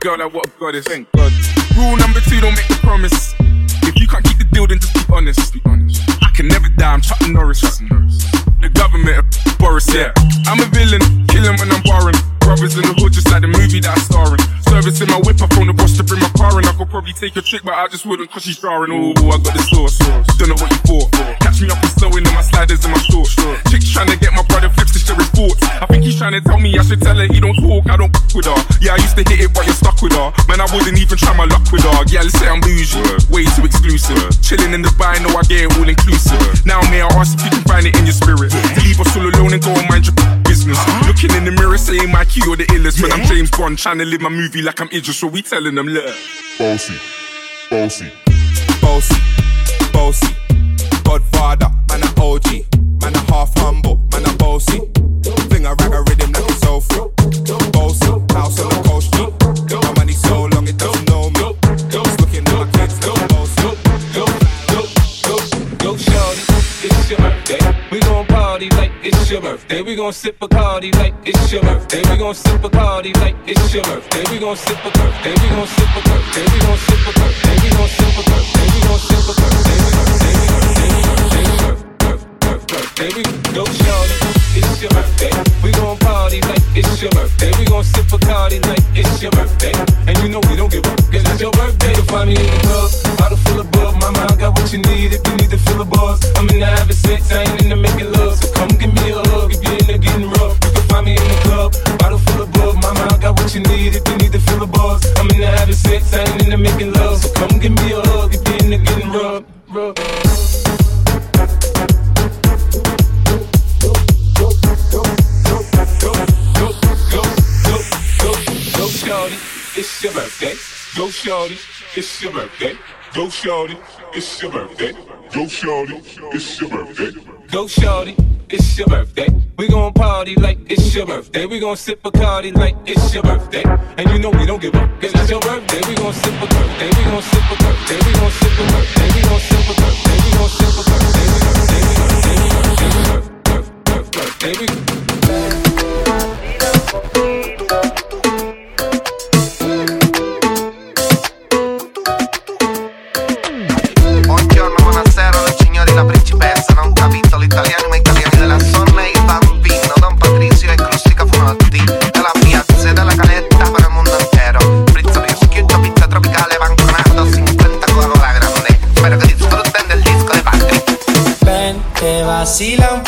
girl like what a goddess. Thank God. Rule number two, don't make the promise. If you can't keep the deal, then just be honest. Be honest. I can never die, I'm Chuck Norris. The government, Boris, yeah. I'm a villain, killing when I'm barring. Brothers in the hood, just like the movie that I'm starring. Service in my whip, I phone the boss to bring my car in. I could probably take a trick, but I just wouldn't cause she's jarring. Oh, I got the sauce. Don't know what you wouldn't even try my luck with her. Yeah, let's say I'm bougie, way too exclusive. Chilling in the bar, know I get it all inclusive. Now, may I ask if you can find it in your spirit to leave us all alone and go and mind your business. Looking in the mirror, saying my key or the illest. When I'm James Bond, trying to live my movie like I'm Idris, so we telling them, look. Bossy, bossy, bossy, bossy. Godfather, man a OG, man a half humble, man a bossy. Gon' sip a party like it's your birthday. We gon' sip a party like it's your birthday. We gon' sip a birthday. We gon' sip a birthday. We gon' sip a birthday. We gon' sip a birthday. We gon' sip a birthday. Birthday, birthday, birthday, birthday, birthday. We go shorty, it's your birthday. We gon' party like it's your birthday. We gon' sip a party like it's your birthday. And you know we don't give up, cause it's your birthday. You'll find me in the club, bottle full of bub. Mama, I got what you need if you need to fill a buzz. I'm in the having sex, I ain't in the making love. So come give me a hug if you're the bottle full of bub. Mama, I got what you need if you need to fill a buzz. I'm in the having sex, I ain't in the making love. So come give me a hug if you're in the getting your birthday. Go shorty, it's your birthday. Go shorty, it's your birthday. Go shorty, it's your birthday. Go shorty, it's your birthday. We gon' party like it's your birthday. We gon' sip a party like it's your birthday. And you know we don't give up, cause it's your birthday. We gon' sip a birthday. We gon' sip a birthday. We gon' sip a birthday. We gon' sip a birthday. We gon' sip a birthday. We gon' sip a birthday. We gon' sip a birthday. We gon' sip a birthday.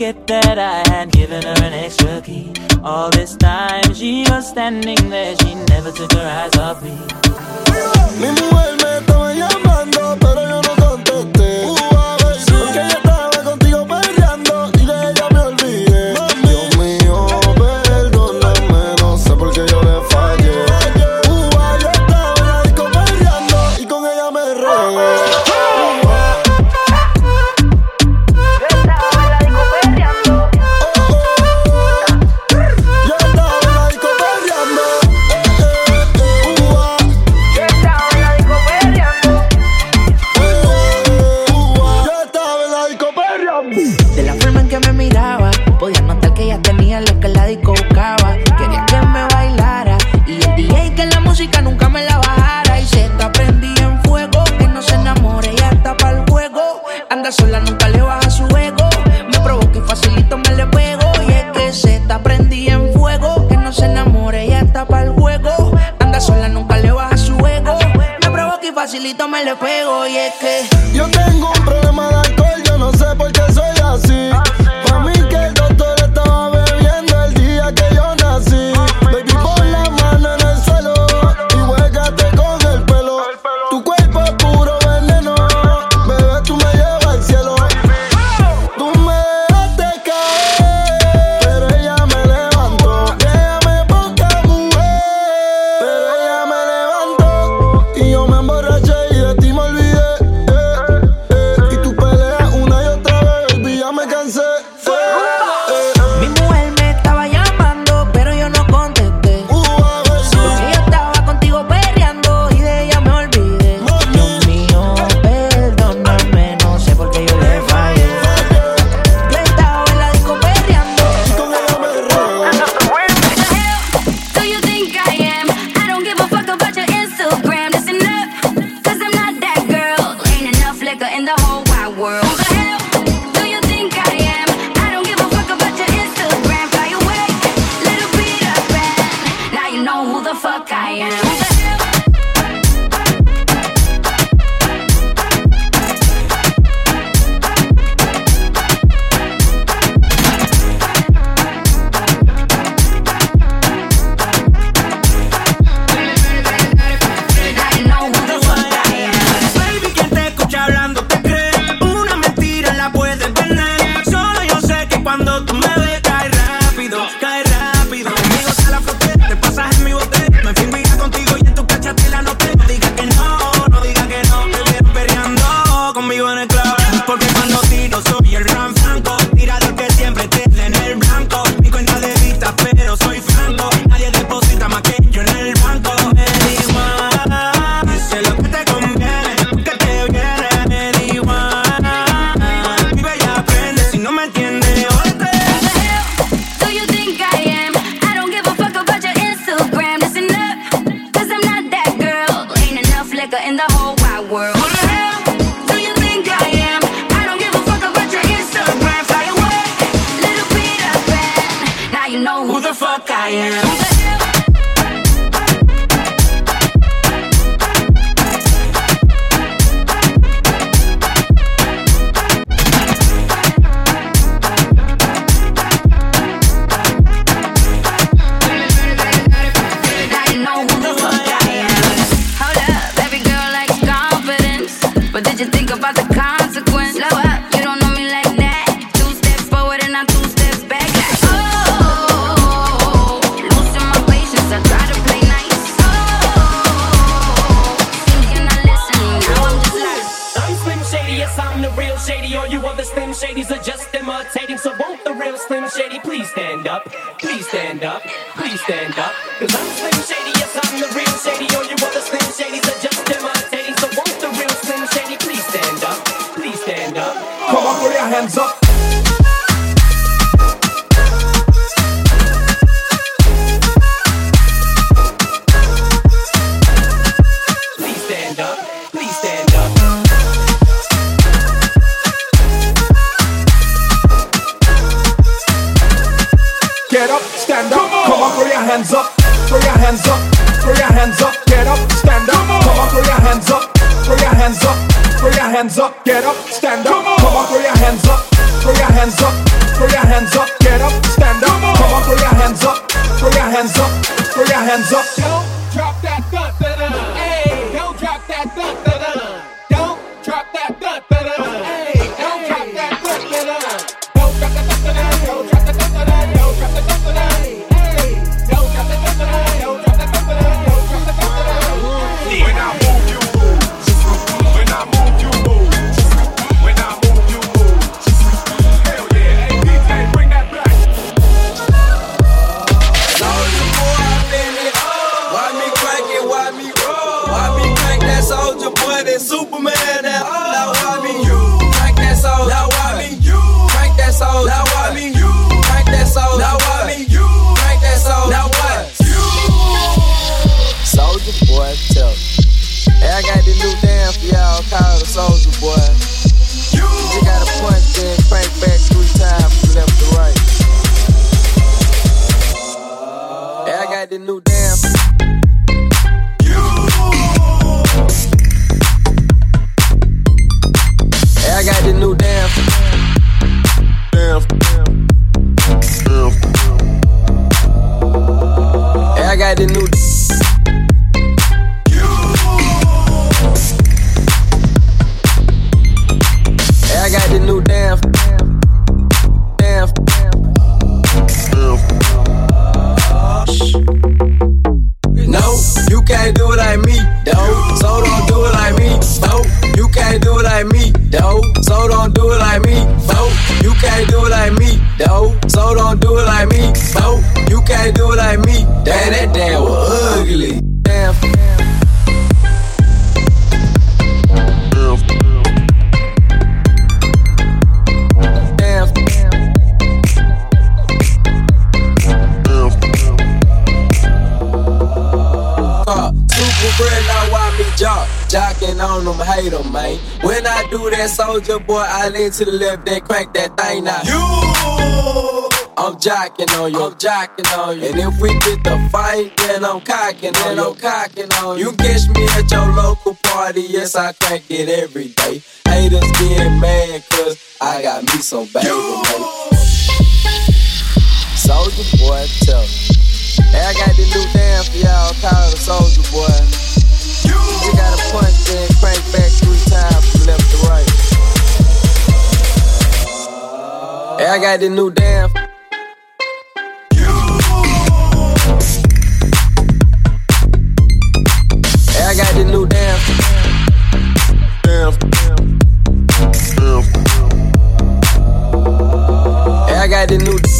forget that I had given her an extra key? All this time she was standing there, she never took her eyes off me. nunca le baja su ego. Me provoca y facilito me le pego. Y es que se está prendí en fuego. Que no se enamore, ella está para el juego. Anda sola, nunca le baja su ego. Me provoca y facilito me le pego. Y es que yo tengo un problema de conmigo en el club hands up, get up, stand up. Come on, Come on throw your hands up, throw your hands up, throw your hands up, get up, stand up. Come on, Come on throw your hands up, throw your hands up, throw your hands up. To the left, then crank that thing out. You, I'm jocking on you, I'm jocking on you. And if we get the fight, then I'm cocking, then I'm cocking on you. You catch me at your local party, yes I crank it every day. Haters getting mad, cause I got me some baby, Soulja boy, tell me. Hey, I got the new dance for y'all, called Soulja Boy. You just gotta punch, then crank back three times from left to right. Hey, I got the new damn. Hey, I got the new damn. Damn. Hey, I got the new.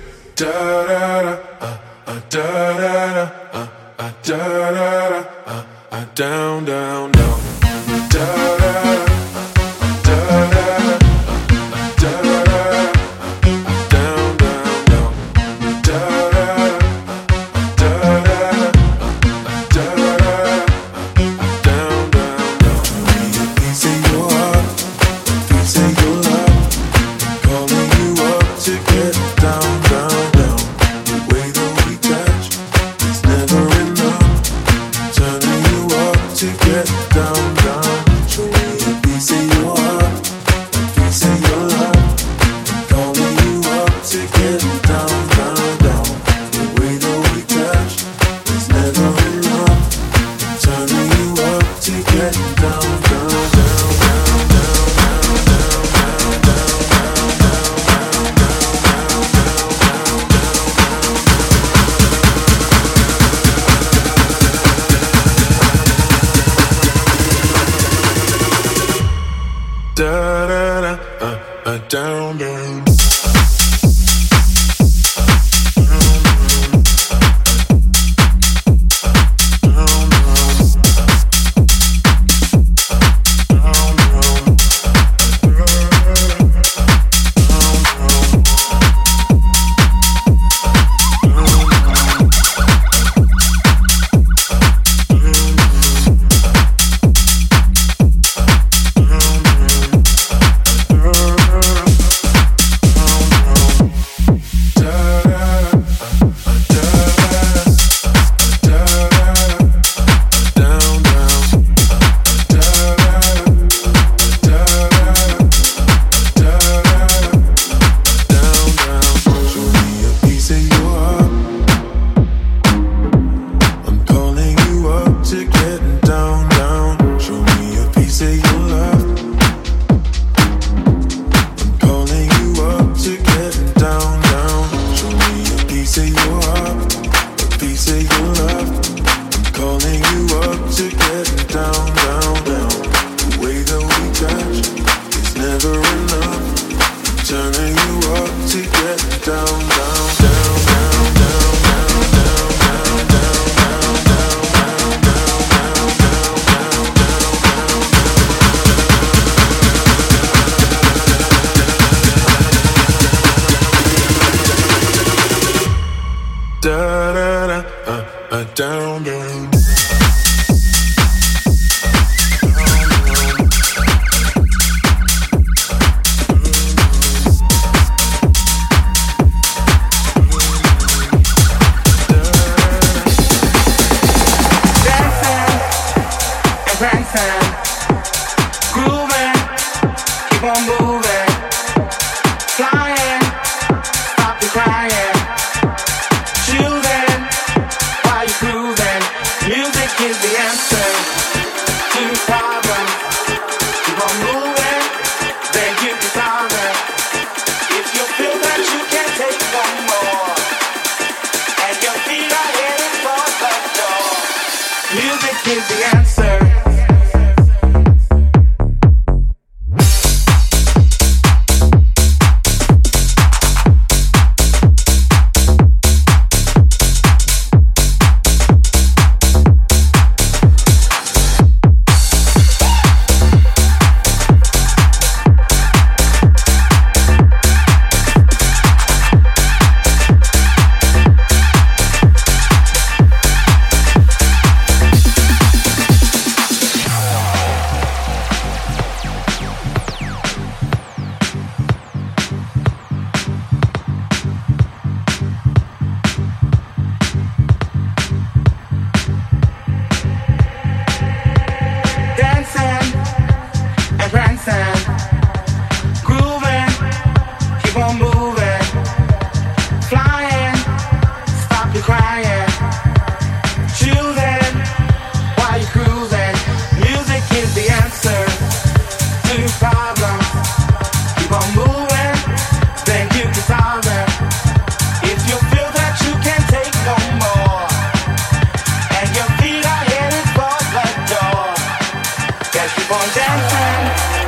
Keep on dancing.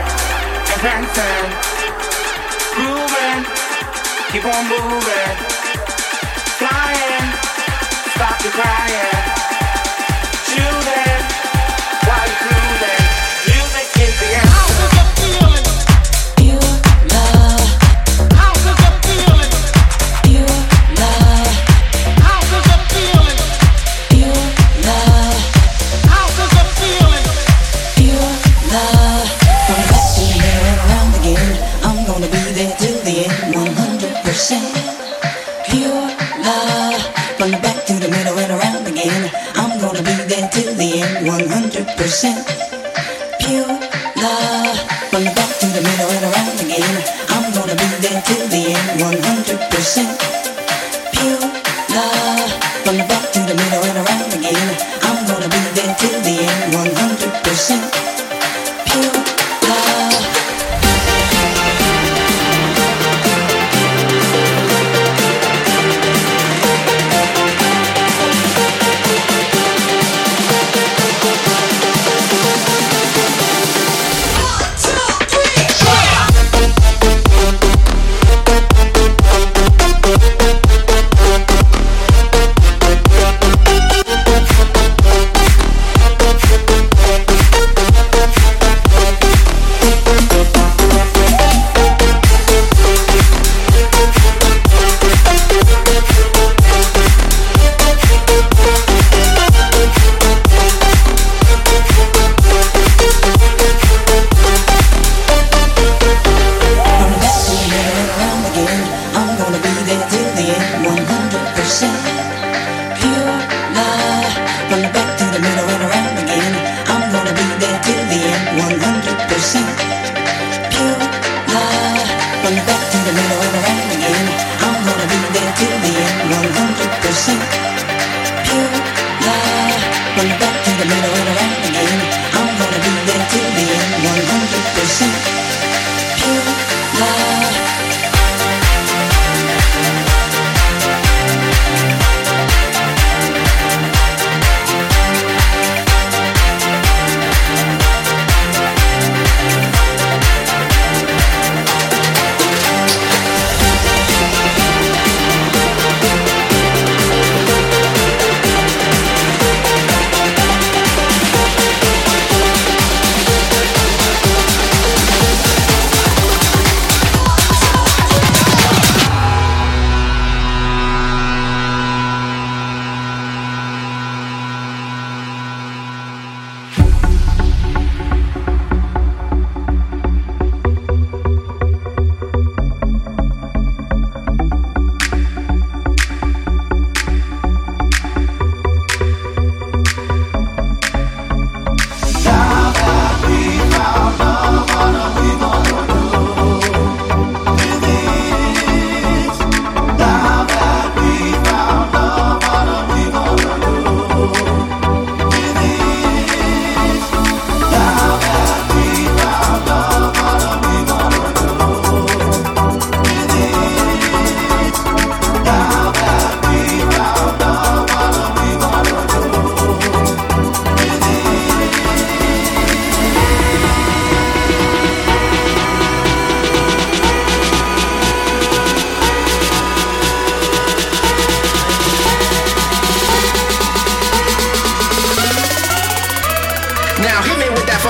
And dancing, grooving, keep on moving, flying, stop the crying.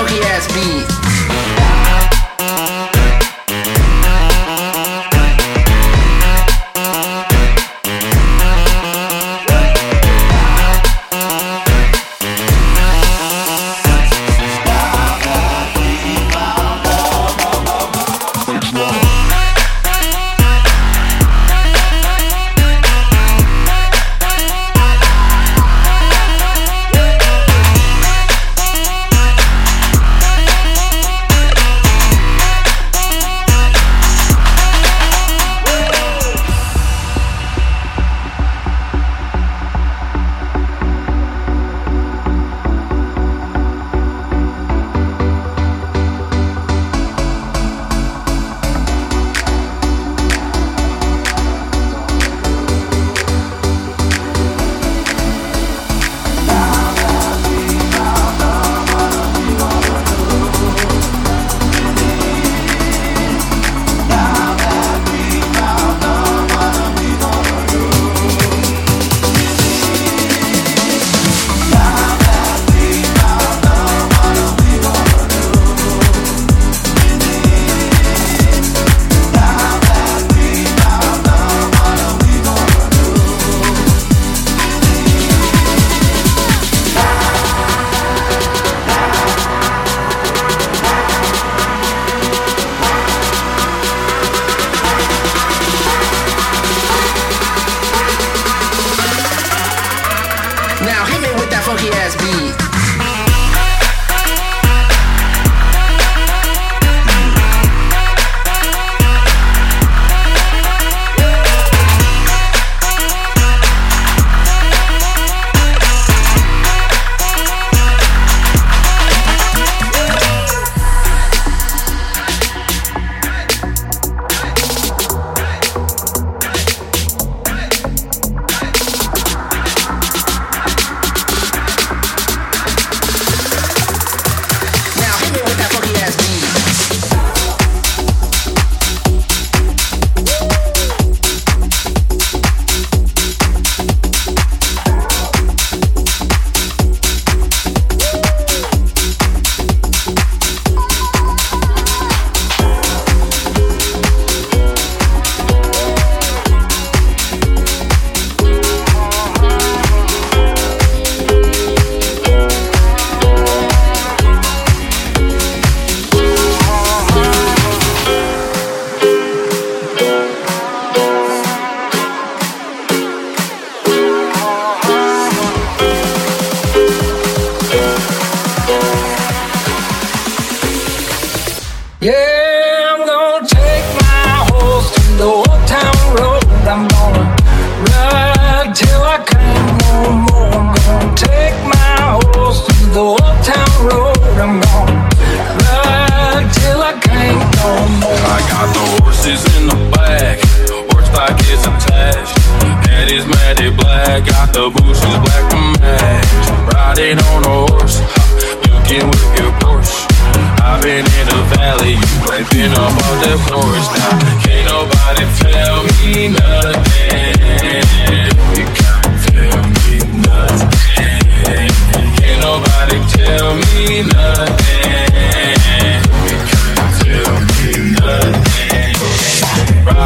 Funky ass beat.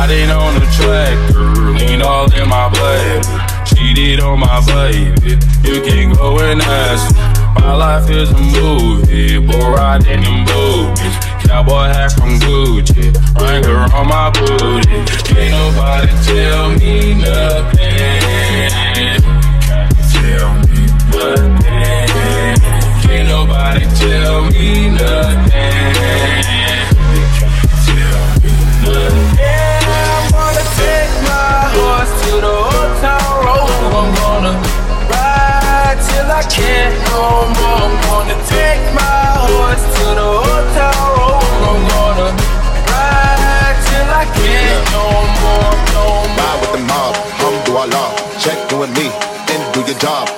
riding on a tractor, lean all in my bladder. Cheated on my baby, you can go and ask. My life is a movie, boy riding in boobies. Cowboy hat from Gucci, Wrangler on my booty. Can't nobody tell me nothing. Tell me nothing. Can't nobody tell me nothing. can't more. I'm gonna take my horse to the hotel room. I'm gonna ride till I can't no more. Ride with the mob, do Check me, and do your job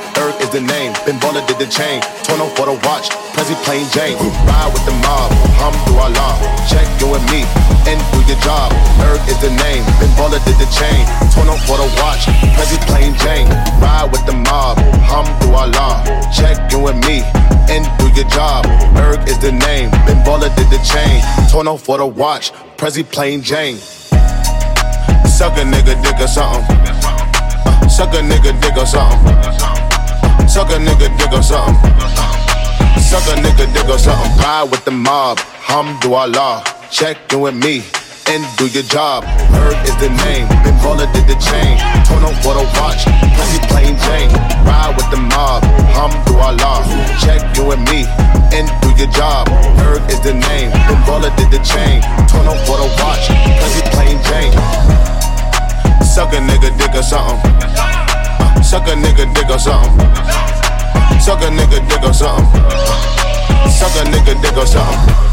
the name, been baller did the chain. 20 for the watch, Prezi plain Jane. Ride with the mob, hum through Allah. Check you and me, and do your job. Erg is the name, been baller did the chain. 20 for the watch, Prezi plain Jane. Ride with the mob, hum through Allah. Check you and me, and do your job. Erg is the name, been baller did the chain. 20 for the watch, Prezi plain Jane. Suck a nigga, dick or something. Uh, suck a nigga, dick or something. Suck a nigga dick or something. Suck a nigga dick or something. Ride with the mob. Hamdulillah. Check in with me and do your job. Herb is the name, Ben Baller did the chain. Turn on for the watch, Prezi plain Jane. Ride with the mob, Hamdulillah. Check you and me and do your job. Herb is the name, Ben Baller did the chain. Turn on for the watch, Prezi plain Jane. Suck a nigga dick or something. Suck a nigga dick or something. Suck a nigga dick or something. Suck a nigga dick or something.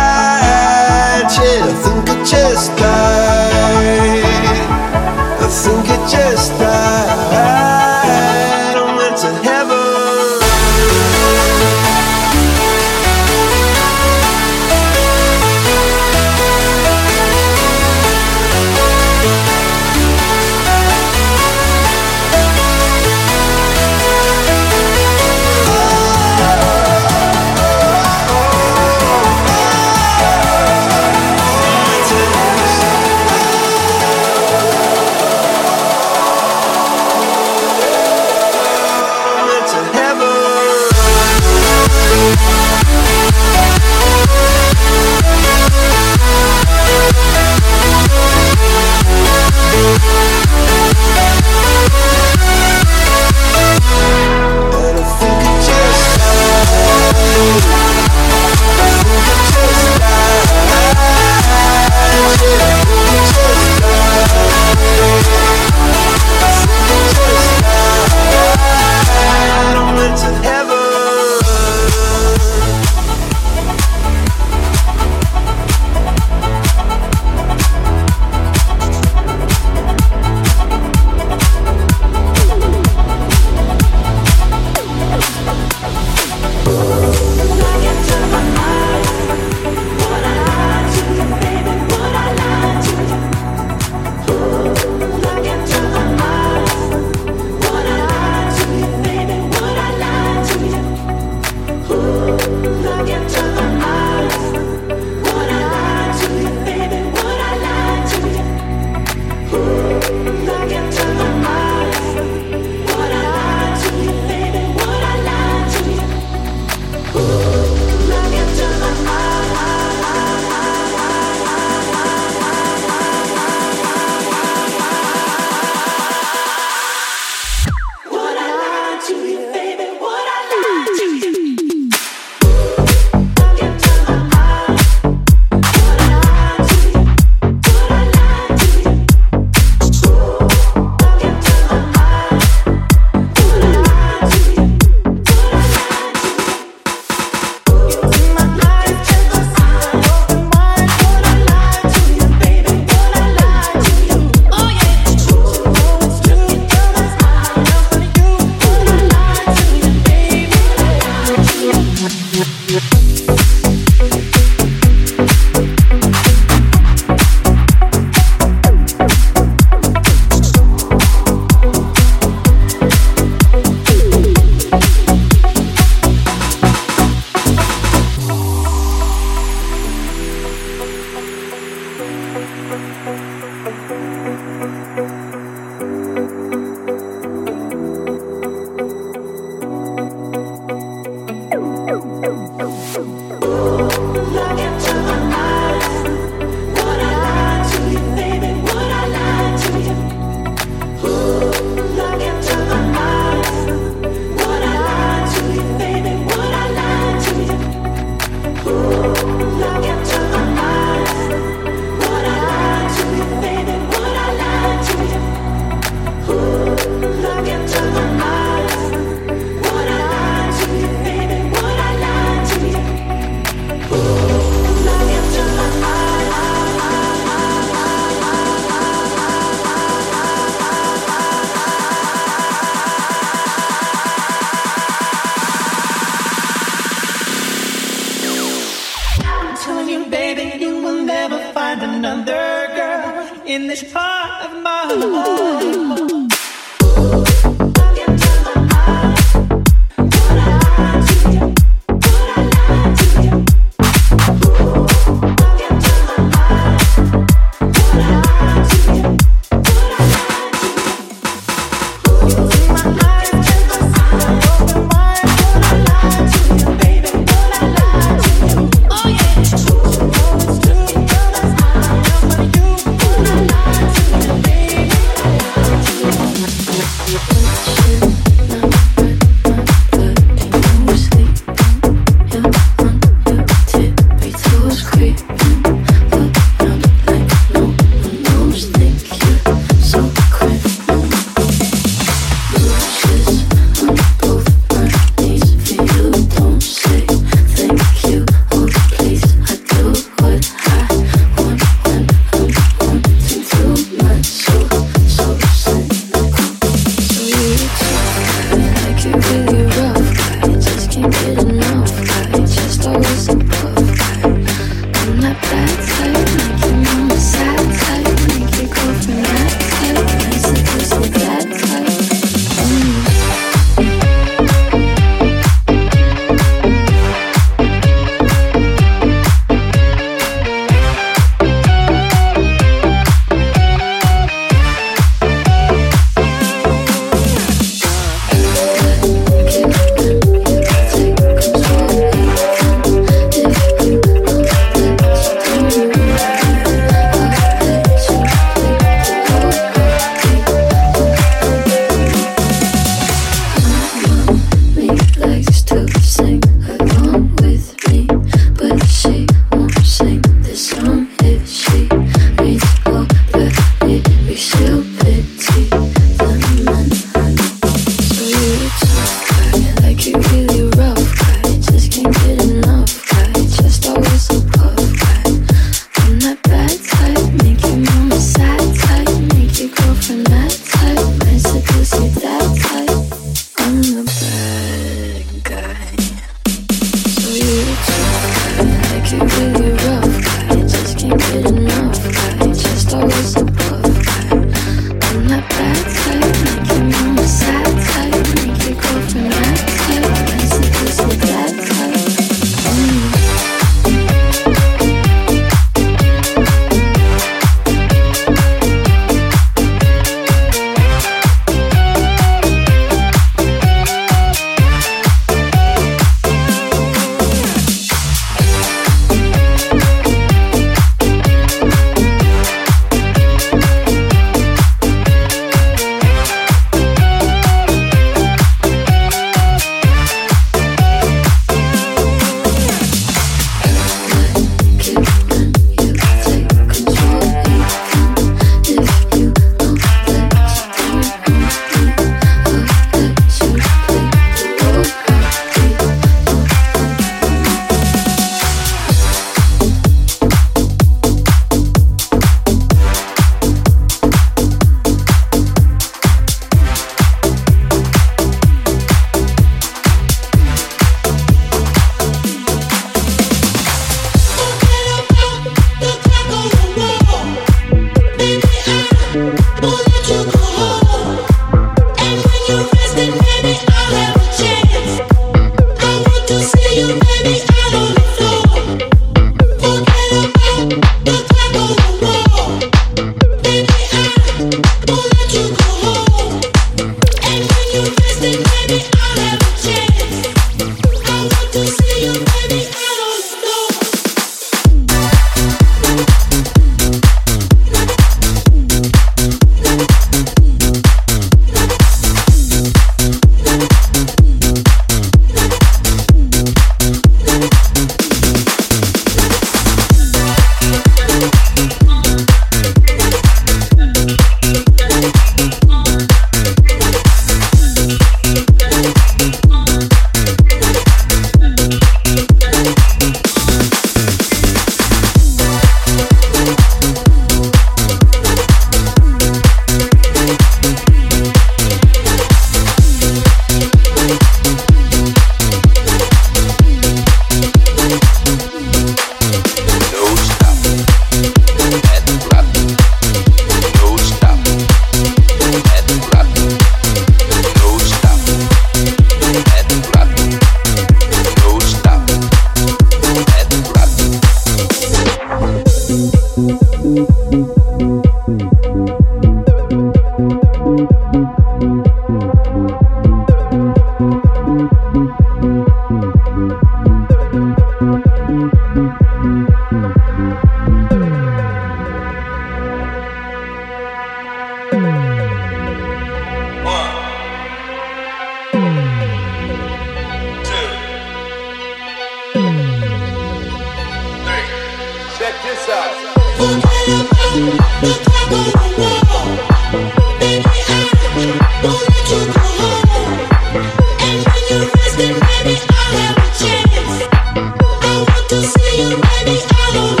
I don't